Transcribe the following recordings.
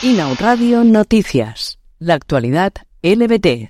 Inau Radio Noticias. La actualidad LBT.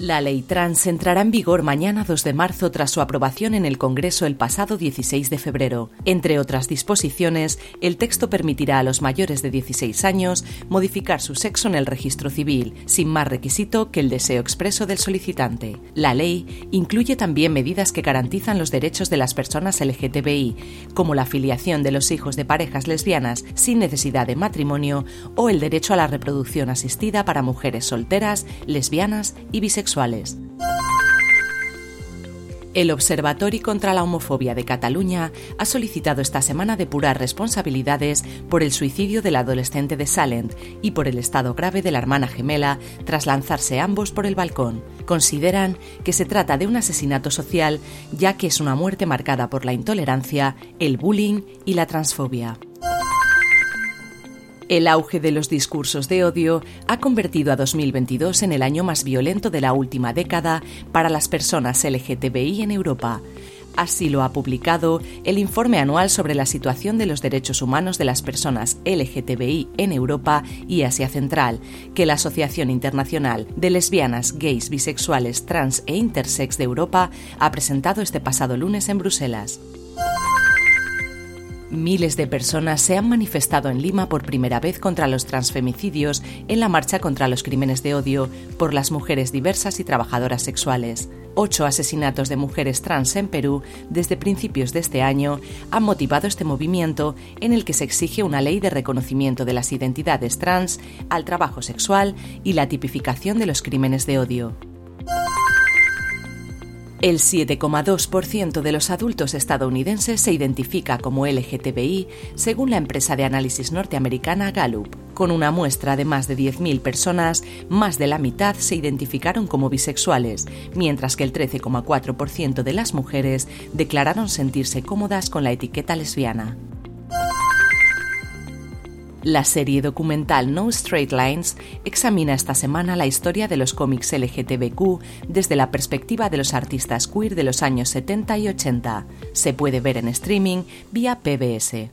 La ley trans entrará en vigor mañana 2 de marzo tras su aprobación en el Congreso el pasado 16 de febrero. Entre otras disposiciones, el texto permitirá a los mayores de 16 años modificar su sexo en el registro civil, sin más requisito que el deseo expreso del solicitante. La ley incluye también medidas que garantizan los derechos de las personas LGTBI, como la afiliación de los hijos de parejas lesbianas sin necesidad de matrimonio o el derecho a la reproducción asistida para mujeres solteras, lesbianas y bisexuales el Observatorio contra la Homofobia de Cataluña ha solicitado esta semana depurar responsabilidades por el suicidio del adolescente de Salent y por el estado grave de la hermana gemela tras lanzarse ambos por el balcón. Consideran que se trata de un asesinato social ya que es una muerte marcada por la intolerancia, el bullying y la transfobia. El auge de los discursos de odio ha convertido a 2022 en el año más violento de la última década para las personas LGTBI en Europa. Así lo ha publicado el informe anual sobre la situación de los derechos humanos de las personas LGTBI en Europa y Asia Central, que la Asociación Internacional de Lesbianas, Gays, Bisexuales, Trans e Intersex de Europa ha presentado este pasado lunes en Bruselas. Miles de personas se han manifestado en Lima por primera vez contra los transfemicidios en la marcha contra los crímenes de odio por las mujeres diversas y trabajadoras sexuales. Ocho asesinatos de mujeres trans en Perú desde principios de este año han motivado este movimiento en el que se exige una ley de reconocimiento de las identidades trans, al trabajo sexual y la tipificación de los crímenes de odio. El 7,2% de los adultos estadounidenses se identifica como LGTBI, según la empresa de análisis norteamericana Gallup. Con una muestra de más de 10.000 personas, más de la mitad se identificaron como bisexuales, mientras que el 13,4% de las mujeres declararon sentirse cómodas con la etiqueta lesbiana. La serie documental No Straight Lines examina esta semana la historia de los cómics LGTBQ desde la perspectiva de los artistas queer de los años 70 y 80. Se puede ver en streaming vía PBS.